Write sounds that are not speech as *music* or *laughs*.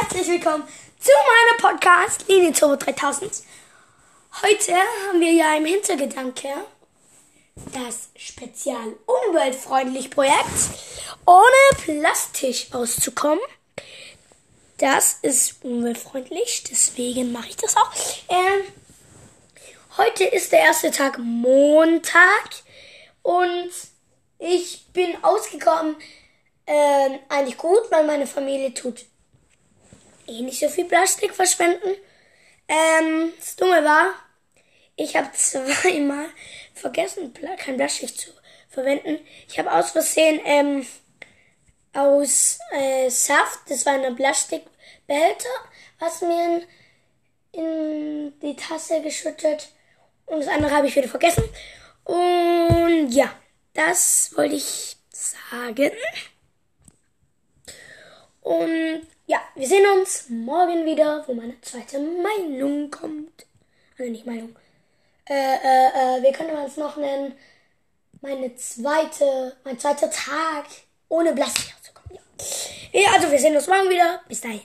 herzlich willkommen zu meinem Podcast Linie Turbo 3000. Heute haben wir ja im Hintergedanke das Spezial umweltfreundlich Projekt ohne Plastik auszukommen. Das ist umweltfreundlich, deswegen mache ich das auch. Ähm, heute ist der erste Tag Montag und ich bin ausgekommen ähm, eigentlich gut, weil meine Familie tut eh nicht so viel Plastik verschwenden. Ähm, das Dumme war, ich habe *laughs* zweimal vergessen, kein Plastik zu verwenden. Ich habe aus Versehen ähm, aus äh, Saft, das war ein Plastikbehälter, was mir in, in die Tasse geschüttet und das andere habe ich wieder vergessen. Und ja, das wollte ich sagen. Und ja, wir sehen uns morgen wieder, wo meine zweite Meinung kommt. Also nicht Meinung. Äh, äh, äh, wir können uns noch nennen. Meine zweite, mein zweiter Tag ohne Plastik auszukommen. Ja. ja, also wir sehen uns morgen wieder. Bis dahin.